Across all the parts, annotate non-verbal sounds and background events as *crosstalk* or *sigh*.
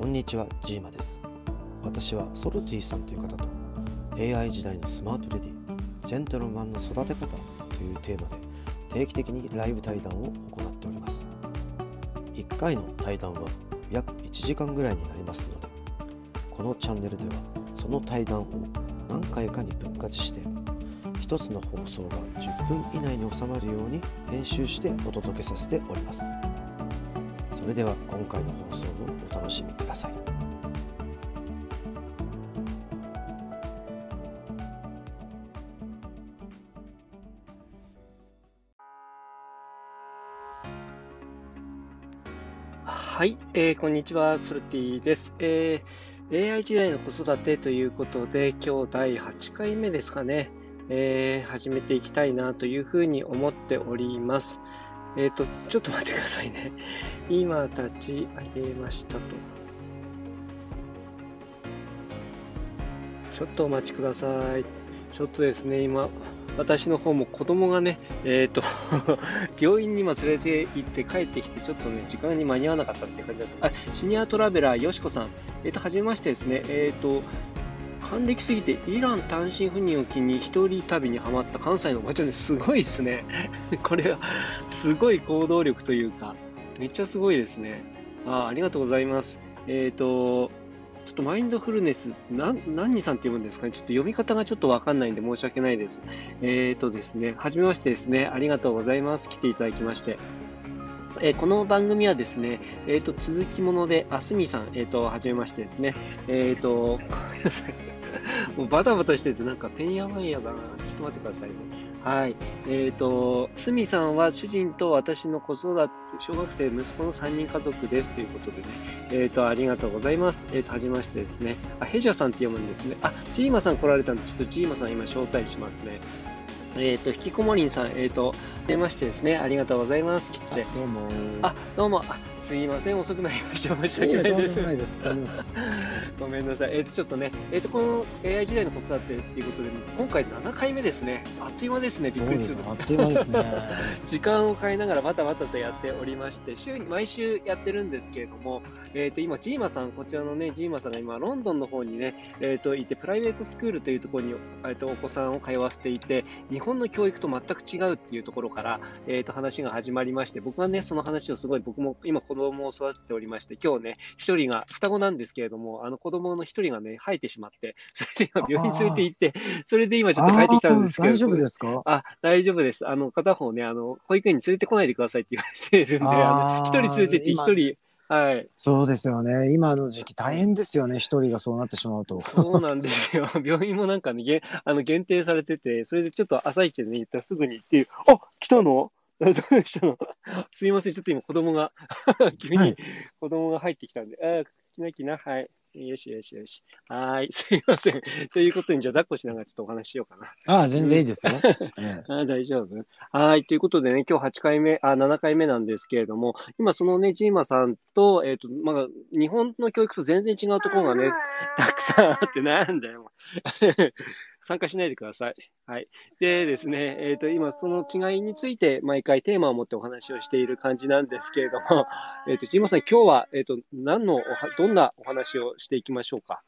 こんにちは、ジーマです。私はソルティさんという方と AI 時代のスマートレディ、ジェントルマンの育て方というテーマで定期的にライブ対談を行っております。1回の対談は約1時間ぐらいになりますので、このチャンネルではその対談を何回かに分割して1つの放送が10分以内に収まるように編集してお届けさせております。それでは今回の放送をお楽しみください。はい、えーこんにちは、ソルティです。えー AI 時代の子育てということで、今日第8回目ですかね、えー始めていきたいなというふうに思っております。えっ、と、ちょっと待ってくださいね。*laughs* 今立ち上げましたと。ちょっとお待ちください。ちょっとですね、今、私の方も子供がね、えっ、と、*laughs* 病院に今連れて行って帰ってきて、ちょっとね、時間に間に合わなかったっていう感じです。あ、シニアトラベラー、よしこさん。えっ、と、はじめましてですね。えっ、と、還暦すぎてイラン単身赴任を機に一人旅にはまった関西のおばちゃんですごいですね。*laughs* これは、すごい行動力というか、めっちゃすごいですね。あありがとうございます。えっ、と、ちょっとマインドフルネス、な、何さんって読むんですかね？ちょっと読み方がちょっとわかんないんで申し訳ないです。えっ、とですね、はじめましてですね、ありがとうございます。来ていただきまして。えーこの番組はですね、えっ、と、続きもので、あすみさん、えっ、と、はじめましてですね。えっ、と、ごめんなさい。*laughs* もうバタバタしてて、なんか、てんやわんやだな。ちょっと待ってくださいね。はい。えっ、と、すみさんは主人と私の子育て、小学生、息子の3人家族ですということでね。えっ、と、ありがとうございます。えっ、と、はじめましてですね。あ、ヘジャさんって読むんですね。あ、ジーマさん来られたんで、ちょっとジーマさん今招待しますね。えっ、と、引きこもりんさん、えっ、と、はじめましてですね。ありがとうございます。来て。どうも。あ、どうも。あ、すいません。遅くなりました。申し訳ないで。です。*laughs* ごめんなさい。えっ、と、ちょっとね、えっ、と、この AI 時代の子育てっていうことで、今回7回目ですね。あっという間ですね。び。っくりするあっという間ですね。*laughs* 時間を変えながらバタバタとやっておりまして、週に毎週やってるんですけれども、えっ、と、今、ジーマさん、こちらのね、ジーマさんが今、ロンドンの方にね、えっ、と、いて、プライベートスクールというところに、えっ、と、お子さんを通わせていて、日本の教育と全く違うっていうところから、えっ、と、話が始まりまして、僕はね、その話をすごい、僕も今子供を育てておりまして、今日ね、一人が、双子なんですけれども、あの子供の一人がね、生えてしまって、*laughs* それで今、病院連れて行って、それで今ちょっと帰ってきたんですけど、大丈夫ですか？あ、大丈夫です。あの、片方ね、あの、保育園に連れてこないでくださいって言われてるんで、あの、一人連れてって一今人、はい。そうですよね。今の時期大変ですよね。一人がそうなってしまうと。そうなんですよ。*laughs* 病院もなんかね、げあの限定されてて、それでちょっと朝一でね、行ったらすぐに行って、あ来たの？*laughs* どうしたの？*laughs* すいません、ちょっと今子供が、*laughs* 急にはい子供が入ってきたんで、あきなきな、はい。よしよしよし。はーい、すいません。ということに、じゃあ、抱っこしながらちょっとお話ししようかな。ああ、全然いいですよ。ええあ大丈夫はい。ということでね、今日8回目、あ、7回目なんですけれども、今そのね、ジーマさんと、えっ、と、まあ、日本の教育と全然違うところがね、たくさんあってなんだよ。参加しないでください。はい。でですね、えっ、と、今その違いについて毎回テーマを持ってお話をしている感じなんですけれども、*laughs* えっ、と、ジーマさん今日は、えっ、と、何のおは、どんなお話をしていきましょうか？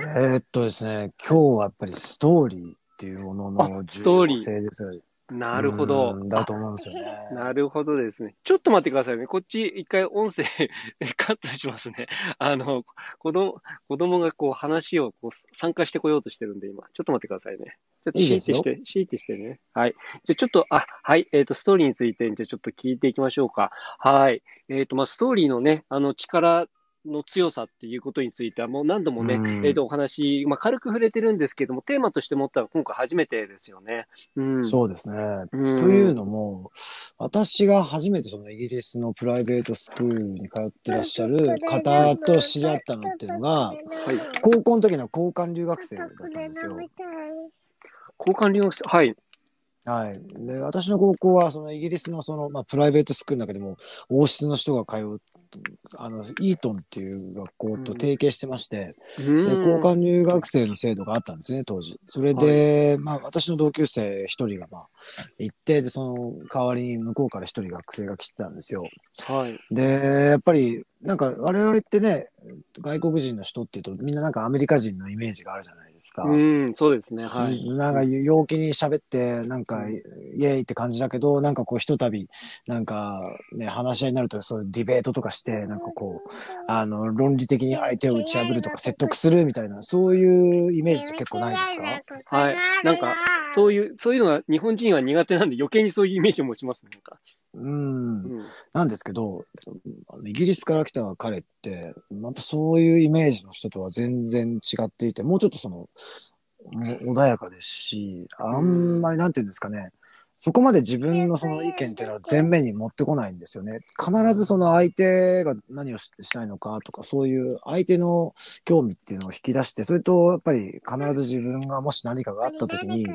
えーっとですね、今日はやっぱりストーリーっていうものの重あストーリー要性ですよ。なるほど。うんだと思うんですよね。*laughs* なるほどですね。ちょっと待ってくださいね。こっち一回音声 *laughs* カットしますね。あの、子供、子供がこう話をこう参加してこようとしてるんで今。ちょっと待ってくださいね。ちょっとシーいいですよってして、シーってしてね。はい。じゃあちょっと、あ、はい。えっ、と、ストーリーについて、じゃあちょっと聞いていきましょうか。はい。えっ、と、まあ、ストーリーのね、あの力、の強さっていうことについてはもう何度もね、うんえっ、と、お話、まあ、軽く触れてるんですけども、テーマとして持ったのは今回初めてですよね。うん。そうですね。うん。というのも、私が初めてそのイギリスのプライベートスクールに通ってらっしゃる方と知り合ったのっていうのが、はい。高校の時の交換留学生だったんですよ。交換留学生、はい。はい。で、私の高校は、そのイギリスのその、まあ、プライベートスクールの中でも、王室の人が通う、あの、イートンっていう学校と提携してまして、でうん交換留学生の制度があったんですね、当時。それで、まあ、私の同級生一人が、まあ、行って、で、その代わりに向こうから一人学生が来てたんですよ。はい。で、やっぱり、なんか我々ってね、外国人の人っていうと、みんななんかアメリカ人のイメージがあるじゃないですか。うん、そうですね。はい。なんか陽気に喋って、なんかイエーイって感じだけど、なんかこうひとたび、なんかね、話し合いになると、そういうディベートとかして、なんかこう、あの、論理的に相手を打ち破るとか説得するみたいな、そういうイメージって結構ないですか？はい。なんか、そういう、そういうのが日本人は苦手なんで余計にそういうイメージを持ちますね。なんか。うん。うん。なんですけど、イギリスから来た彼って、またそういうイメージの人とは全然違っていて、もうちょっとその、も穏やかですし、あんまりなんていうんですかね、そこまで自分のその意見っていうのは前面に持ってこないんですよね。必ずその相手が何をししたいのかとか、そういう相手の興味っていうのを引き出して、それとやっぱり必ず自分がもし何かがあった時に、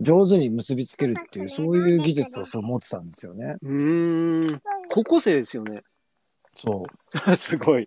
上手に結びつけるっていう、そういう技術をそう持ってたんですよね。うーん。高校生ですよね。そう。*laughs* すごい。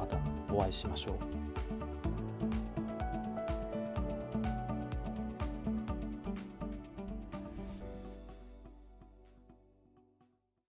またお会いしましょう。